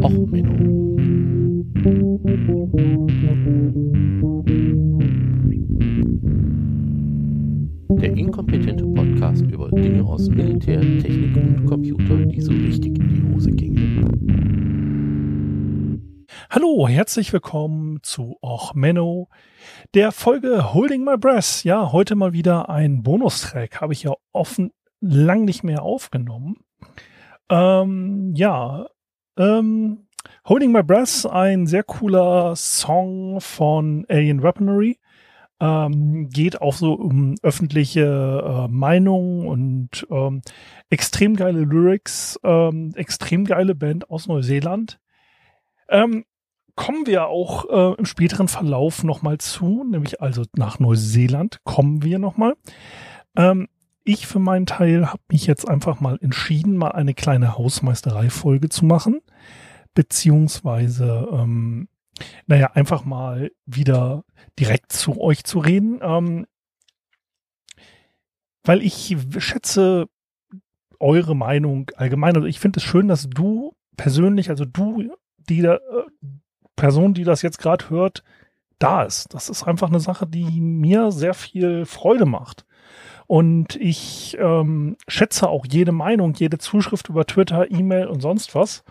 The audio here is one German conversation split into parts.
Och, Menno. Der inkompetente Podcast über Dinge aus Militär, Technik und Computer, die so richtig in die Hose gingen. Hallo, herzlich willkommen zu Och Menno, der Folge Holding My Breath. Ja, heute mal wieder ein Bonustrack, habe ich ja offen lang nicht mehr aufgenommen. Ähm, ja, ähm, Holding My Breath, ein sehr cooler Song von Alien Weaponry. Ähm, geht auch so um öffentliche äh, Meinung und ähm, extrem geile Lyrics, ähm, extrem geile Band aus Neuseeland. Ähm, kommen wir auch äh, im späteren Verlauf nochmal zu, nämlich also nach Neuseeland kommen wir nochmal. Ähm, ich für meinen Teil habe mich jetzt einfach mal entschieden, mal eine kleine Hausmeisterei-Folge zu machen, beziehungsweise, ähm, naja, einfach mal wieder direkt zu euch zu reden, ähm, weil ich schätze eure Meinung allgemein. Also ich finde es schön, dass du persönlich, also du, die da, äh, Person, die das jetzt gerade hört, da ist. Das ist einfach eine Sache, die mir sehr viel Freude macht. Und ich ähm, schätze auch jede Meinung, jede Zuschrift über Twitter, E-Mail und sonst was.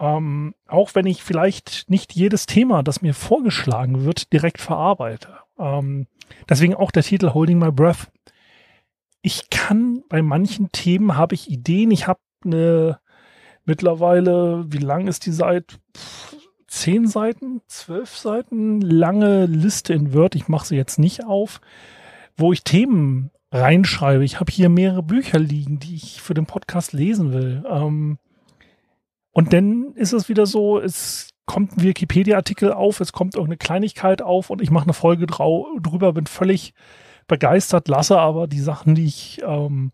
Ähm, auch wenn ich vielleicht nicht jedes Thema, das mir vorgeschlagen wird, direkt verarbeite. Ähm, deswegen auch der Titel Holding My Breath. Ich kann bei manchen Themen habe ich Ideen. Ich habe eine mittlerweile, wie lang ist die Seite? zehn Seiten, zwölf Seiten lange Liste in Word. Ich mache sie jetzt nicht auf, wo ich Themen reinschreibe. Ich habe hier mehrere Bücher liegen, die ich für den Podcast lesen will. Ähm, und dann ist es wieder so, es kommt ein Wikipedia-Artikel auf, es kommt irgendeine Kleinigkeit auf und ich mache eine Folge drüber, bin völlig begeistert, lasse aber die Sachen, die ich ähm,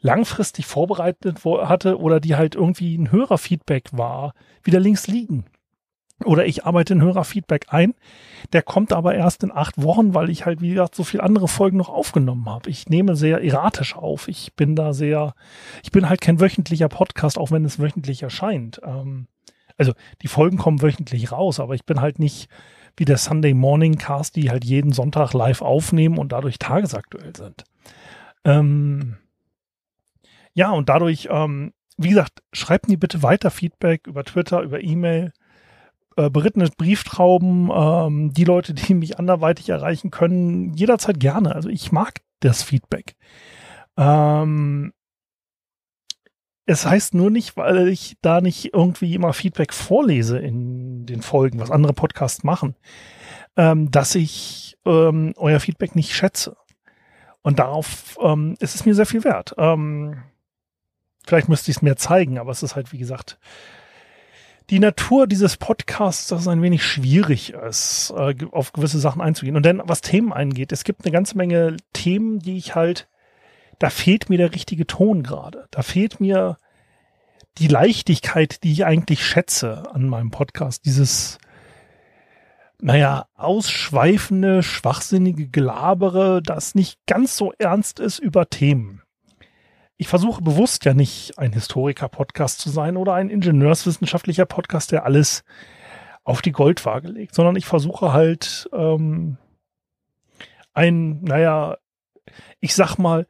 langfristig vorbereitet hatte oder die halt irgendwie ein Hörerfeedback war, wieder links liegen. Oder ich arbeite ein Hörerfeedback ein. Der kommt aber erst in acht Wochen, weil ich halt, wie gesagt, so viele andere Folgen noch aufgenommen habe. Ich nehme sehr erratisch auf. Ich bin da sehr, ich bin halt kein wöchentlicher Podcast, auch wenn es wöchentlich erscheint. Ähm, also die Folgen kommen wöchentlich raus, aber ich bin halt nicht wie der Sunday Morning Cast, die halt jeden Sonntag live aufnehmen und dadurch tagesaktuell sind. Ähm, ja, und dadurch, ähm, wie gesagt, schreibt mir bitte weiter Feedback über Twitter, über E-Mail äh, berittene Brieftrauben, ähm, die Leute, die mich anderweitig erreichen können, jederzeit gerne. Also ich mag das Feedback. Ähm, es heißt nur nicht, weil ich da nicht irgendwie immer Feedback vorlese in den Folgen, was andere Podcasts machen, ähm, dass ich ähm, euer Feedback nicht schätze. Und darauf ähm, ist es mir sehr viel wert. Ähm, vielleicht müsste ich es mehr zeigen, aber es ist halt, wie gesagt, die Natur dieses Podcasts, dass es ein wenig schwierig ist, äh, auf gewisse Sachen einzugehen. Und dann, was Themen eingeht, es gibt eine ganze Menge Themen, die ich halt, da fehlt mir der richtige Ton gerade. Da fehlt mir die Leichtigkeit, die ich eigentlich schätze an meinem Podcast. Dieses, naja, ausschweifende, schwachsinnige Gelabere, das nicht ganz so ernst ist über Themen ich versuche bewusst ja nicht ein Historiker-Podcast zu sein oder ein ingenieurswissenschaftlicher Podcast, der alles auf die Goldwaage legt, sondern ich versuche halt ähm, ein, naja, ich sag mal,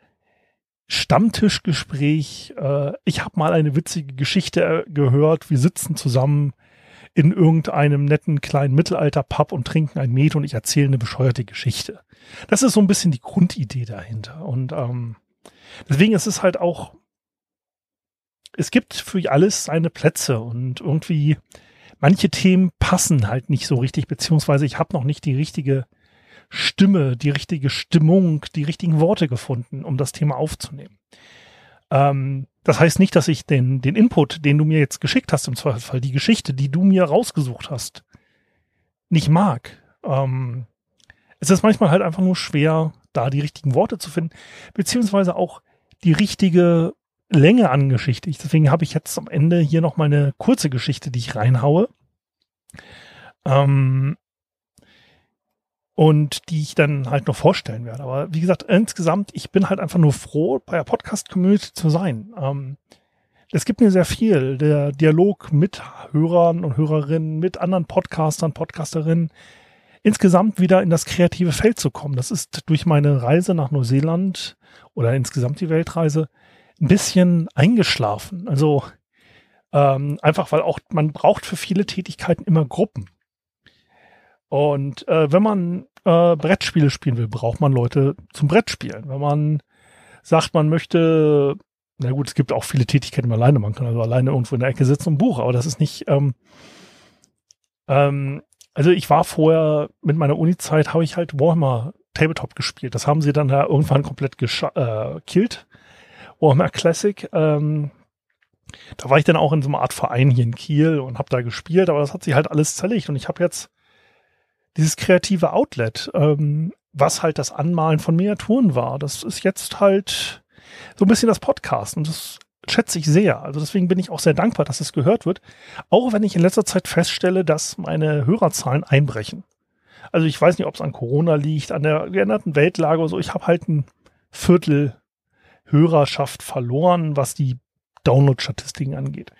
Stammtischgespräch. Äh, ich habe mal eine witzige Geschichte äh, gehört. Wir sitzen zusammen in irgendeinem netten kleinen Mittelalter-Pub und trinken ein Met und ich erzähle eine bescheuerte Geschichte. Das ist so ein bisschen die Grundidee dahinter. Und ähm, Deswegen ist es halt auch, es gibt für alles seine Plätze und irgendwie manche Themen passen halt nicht so richtig, beziehungsweise ich habe noch nicht die richtige Stimme, die richtige Stimmung, die richtigen Worte gefunden, um das Thema aufzunehmen. Ähm, das heißt nicht, dass ich den, den Input, den du mir jetzt geschickt hast, im Zweifelsfall, die Geschichte, die du mir rausgesucht hast, nicht mag. Ähm, es ist manchmal halt einfach nur schwer, da die richtigen Worte zu finden, beziehungsweise auch die richtige Länge an Geschichte. Deswegen habe ich jetzt am Ende hier noch mal eine kurze Geschichte, die ich reinhaue. Ähm, und die ich dann halt noch vorstellen werde. Aber wie gesagt, insgesamt, ich bin halt einfach nur froh, bei der Podcast-Community zu sein. Ähm, es gibt mir sehr viel. Der Dialog mit Hörern und Hörerinnen, mit anderen Podcastern, Podcasterinnen, insgesamt wieder in das kreative Feld zu kommen. Das ist durch meine Reise nach Neuseeland oder insgesamt die Weltreise ein bisschen eingeschlafen. Also ähm, einfach, weil auch man braucht für viele Tätigkeiten immer Gruppen. Und äh, wenn man äh, Brettspiele spielen will, braucht man Leute zum Brettspielen. Wenn man sagt, man möchte, na gut, es gibt auch viele Tätigkeiten, man alleine machen kann, also alleine irgendwo in der Ecke sitzen und ein Buch, aber das ist nicht, ähm, ähm, also ich war vorher mit meiner Uni-Zeit, habe ich halt Warhammer Tabletop gespielt. Das haben sie dann ja irgendwann komplett gekillt. Äh, Warhammer Classic. Ähm, da war ich dann auch in so einer Art Verein hier in Kiel und habe da gespielt, aber das hat sich halt alles zerlegt und ich habe jetzt dieses kreative Outlet, ähm, was halt das Anmalen von Miniaturen war. Das ist jetzt halt so ein bisschen das Podcast und das schätze ich sehr. Also deswegen bin ich auch sehr dankbar, dass es gehört wird. Auch wenn ich in letzter Zeit feststelle, dass meine Hörerzahlen einbrechen. Also ich weiß nicht, ob es an Corona liegt, an der geänderten Weltlage oder so. Ich habe halt ein Viertel Hörerschaft verloren, was die Download-Statistiken angeht.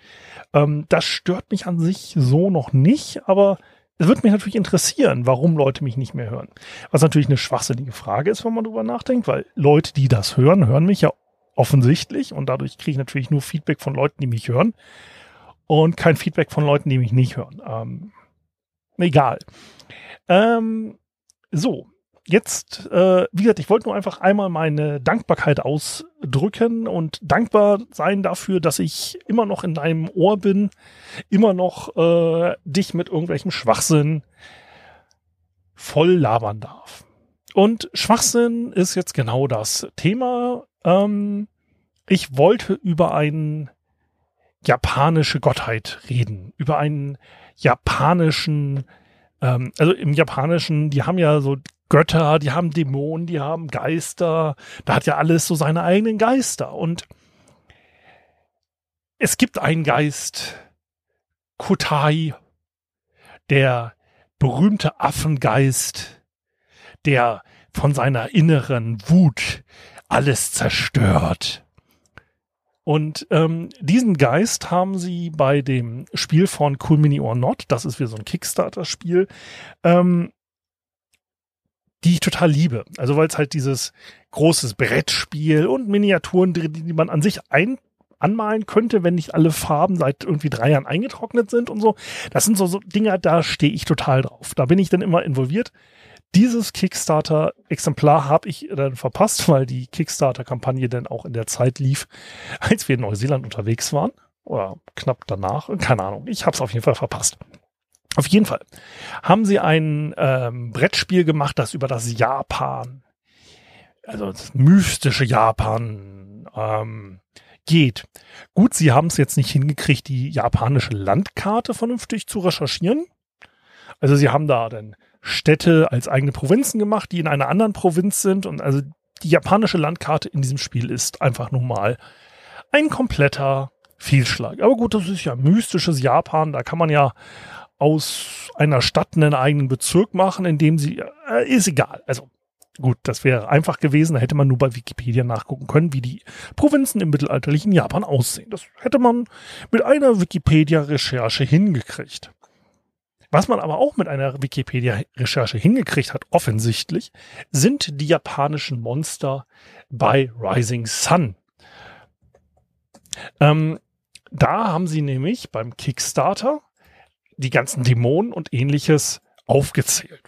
Ähm, das stört mich an sich so noch nicht, aber es wird mich natürlich interessieren, warum Leute mich nicht mehr hören. Was natürlich eine schwachsinnige Frage ist, wenn man drüber nachdenkt, weil Leute, die das hören, hören mich ja offensichtlich und dadurch kriege ich natürlich nur Feedback von Leuten, die mich hören und kein Feedback von Leuten, die mich nicht hören. Ähm, egal. Ähm, so, jetzt, äh, wie gesagt, ich wollte nur einfach einmal meine Dankbarkeit ausdrücken und dankbar sein dafür, dass ich immer noch in deinem Ohr bin, immer noch äh, dich mit irgendwelchem Schwachsinn voll labern darf. Und Schwachsinn ist jetzt genau das Thema. Ähm, ich wollte über eine japanische Gottheit reden, über einen japanischen ähm, also im Japanischen, die haben ja so Götter, die haben Dämonen, die haben Geister. Da hat ja alles so seine eigenen Geister. Und es gibt einen Geist, Kotai, der berühmte Affengeist, der von seiner inneren Wut alles zerstört. Und ähm, diesen Geist haben sie bei dem Spiel von Cool Mini or Not, das ist wie so ein Kickstarter-Spiel, ähm, die ich total liebe. Also weil es halt dieses großes Brettspiel und Miniaturen drin, die man an sich ein anmalen könnte, wenn nicht alle Farben seit irgendwie drei Jahren eingetrocknet sind und so. Das sind so, so Dinger, da stehe ich total drauf. Da bin ich dann immer involviert. Dieses Kickstarter-Exemplar habe ich dann verpasst, weil die Kickstarter-Kampagne dann auch in der Zeit lief, als wir in Neuseeland unterwegs waren. Oder knapp danach. Keine Ahnung. Ich habe es auf jeden Fall verpasst. Auf jeden Fall haben sie ein ähm, Brettspiel gemacht, das über das Japan, also das mystische Japan ähm, geht. Gut, sie haben es jetzt nicht hingekriegt, die japanische Landkarte vernünftig zu recherchieren. Also sie haben da dann Städte als eigene Provinzen gemacht, die in einer anderen Provinz sind. Und also die japanische Landkarte in diesem Spiel ist einfach nun mal ein kompletter Fehlschlag. Aber gut, das ist ja mystisches Japan. Da kann man ja aus einer Stadt einen eigenen Bezirk machen, in dem sie, äh, ist egal. Also gut, das wäre einfach gewesen. Da hätte man nur bei Wikipedia nachgucken können, wie die Provinzen im mittelalterlichen Japan aussehen. Das hätte man mit einer Wikipedia-Recherche hingekriegt. Was man aber auch mit einer Wikipedia-Recherche hingekriegt hat, offensichtlich, sind die japanischen Monster bei Rising Sun. Ähm, da haben sie nämlich beim Kickstarter die ganzen Dämonen und ähnliches aufgezählt.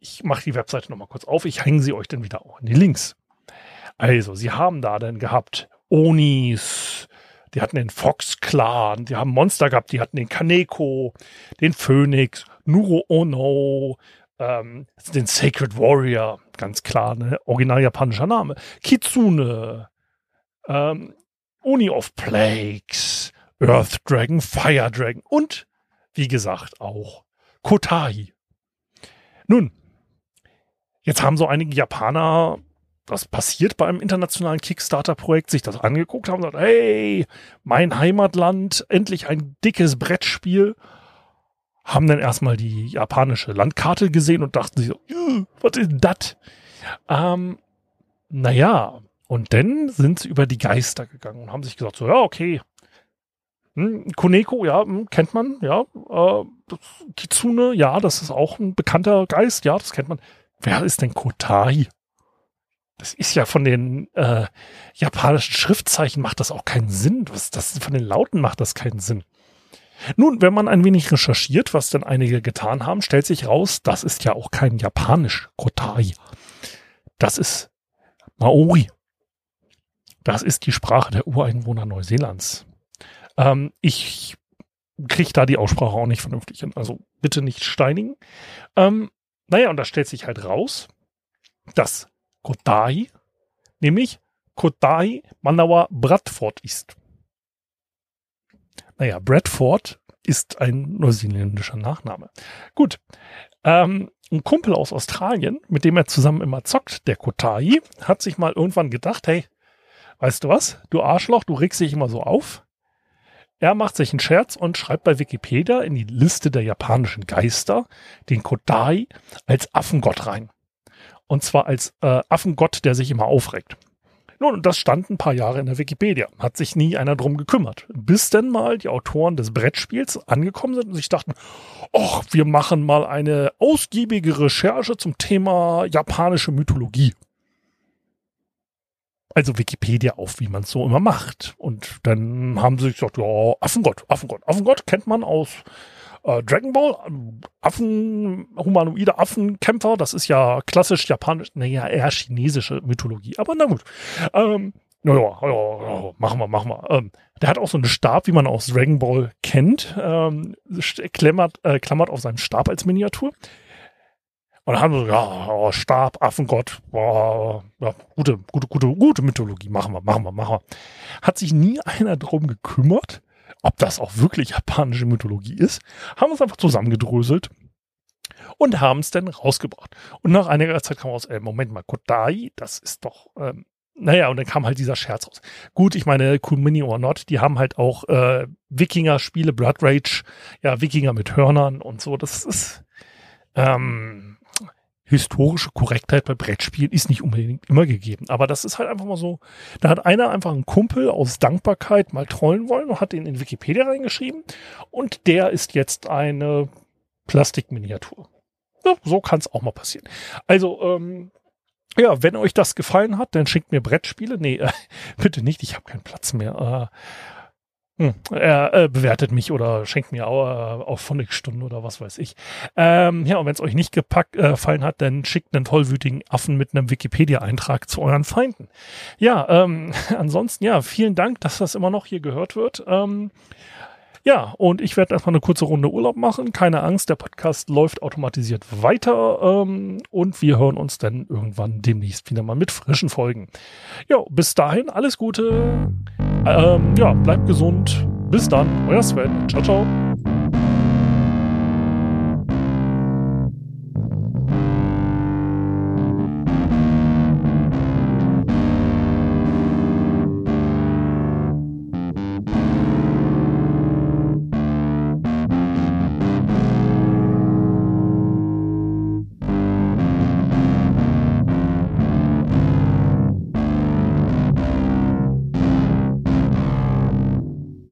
Ich mache die Webseite nochmal kurz auf. Ich hänge sie euch dann wieder auch in die Links. Also, sie haben da dann gehabt Onis, die hatten den Fox Clan, die haben Monster gehabt, die hatten den Kaneko, den Phoenix, Nuro Ono, ähm, den Sacred Warrior, ganz klar, ne? original japanischer Name, Kitsune, ähm, Oni of Plagues, Earth Dragon, Fire Dragon und wie gesagt, auch Kotai. Nun, jetzt haben so einige Japaner, das passiert bei einem internationalen Kickstarter-Projekt, sich das angeguckt haben und gesagt, hey, mein Heimatland, endlich ein dickes Brettspiel. Haben dann erstmal die japanische Landkarte gesehen und dachten sich so, was ist das? Ähm, naja, und dann sind sie über die Geister gegangen und haben sich gesagt, so, ja, okay, Hm, Koneko, ja, hm, kennt man, ja. Äh, Kitsune, ja, das ist auch ein bekannter Geist, ja, das kennt man. Wer ist denn Kotai? Das ist ja von den äh, japanischen Schriftzeichen macht das auch keinen Sinn. Was, das, von den Lauten macht das keinen Sinn. Nun, wenn man ein wenig recherchiert, was denn einige getan haben, stellt sich raus, das ist ja auch kein Japanisch Kotai. Das ist Maori. Das ist die Sprache der Ureinwohner Neuseelands. Ähm, ich kriege da die Aussprache auch nicht vernünftig hin. Also bitte nicht steinigen. Ähm, naja, und da stellt sich halt raus, dass Kotai, nämlich Kotai Manawa Bradford ist. Naja, Bradford ist ein neuseeländischer Nachname. Gut. Ähm, ein Kumpel aus Australien, mit dem er zusammen immer zockt, der Kotai, hat sich mal irgendwann gedacht, hey, weißt du was, du Arschloch, du regst dich immer so auf. Er macht sich einen Scherz und schreibt bei Wikipedia in die Liste der japanischen Geister den Kodai als Affengott rein. Und zwar als äh, Affengott, der sich immer aufregt. Nun, das stand ein paar Jahre in der Wikipedia. Hat sich nie einer drum gekümmert. Bis denn mal die Autoren des Brettspiels angekommen sind und sich dachten, ach, wir machen mal eine ausgiebige Recherche zum Thema japanische Mythologie. Also Wikipedia auf, wie man es so immer macht. Und dann haben sie sich gesagt, ja, Affengott, Affengott, Affengott kennt man aus äh, Dragon Ball, Affen, humanoide Affenkämpfer, das ist ja klassisch japanisch, naja, eher chinesische Mythologie, aber na gut. Ähm, naja, ja, ja, machen wir, machen wir. Ähm, der hat auch so einen Stab, wie man aus Dragon Ball kennt, ähm, klammert, äh, klammert auf seinem Stab als Miniatur. Und dann haben wir so, ja, oh, Stab, Affengott, oh, ja, gute, gute, gute, gute Mythologie, machen wir, machen wir, machen wir. Hat sich nie einer drum gekümmert, ob das auch wirklich japanische Mythologie ist, haben es einfach zusammengedröselt und haben es dann rausgebracht. Und nach einiger Zeit kam raus, äh, Moment mal, Kodai, das ist doch, ähm, naja, und dann kam halt dieser Scherz raus. Gut, ich meine, Kumini or Not, die haben halt auch äh, Wikinger-Spiele, Blood Rage, ja, Wikinger mit Hörnern und so. Das ist, ähm, historische Korrektheit bei Brettspielen ist nicht unbedingt immer gegeben. Aber das ist halt einfach mal so. Da hat einer einfach einen Kumpel aus Dankbarkeit mal trollen wollen und hat ihn in Wikipedia reingeschrieben. Und der ist jetzt eine Plastikminiatur. Ja, so kann es auch mal passieren. Also, ähm, ja, wenn euch das gefallen hat, dann schickt mir Brettspiele. Nee, äh, bitte nicht, ich habe keinen Platz mehr. Äh, hm, er äh, bewertet mich oder schenkt mir auch, äh, auch Phonics-Stunden oder was weiß ich. Ähm, ja, und wenn es euch nicht gepackt, äh, gefallen hat, dann schickt einen tollwütigen Affen mit einem Wikipedia-Eintrag zu euren Feinden. Ja, ähm, ansonsten, ja, vielen Dank, dass das immer noch hier gehört wird. Ähm, ja, und ich werde erstmal eine kurze Runde Urlaub machen. Keine Angst, der Podcast läuft automatisiert weiter ähm, und wir hören uns dann irgendwann demnächst wieder mal mit frischen Folgen. Ja, bis dahin alles Gute. Ähm, ja, bleibt gesund. Bis dann, euer Sven. Ciao, ciao.